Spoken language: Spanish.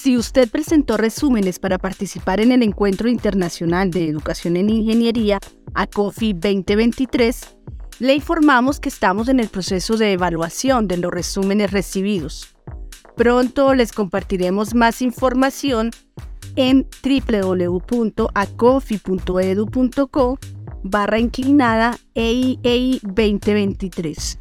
Si usted presentó resúmenes para participar en el Encuentro Internacional de Educación en Ingeniería, ACOFI 2023, le informamos que estamos en el proceso de evaluación de los resúmenes recibidos. Pronto les compartiremos más información en www.acofi.edu.co barra inclinada EIEI 2023.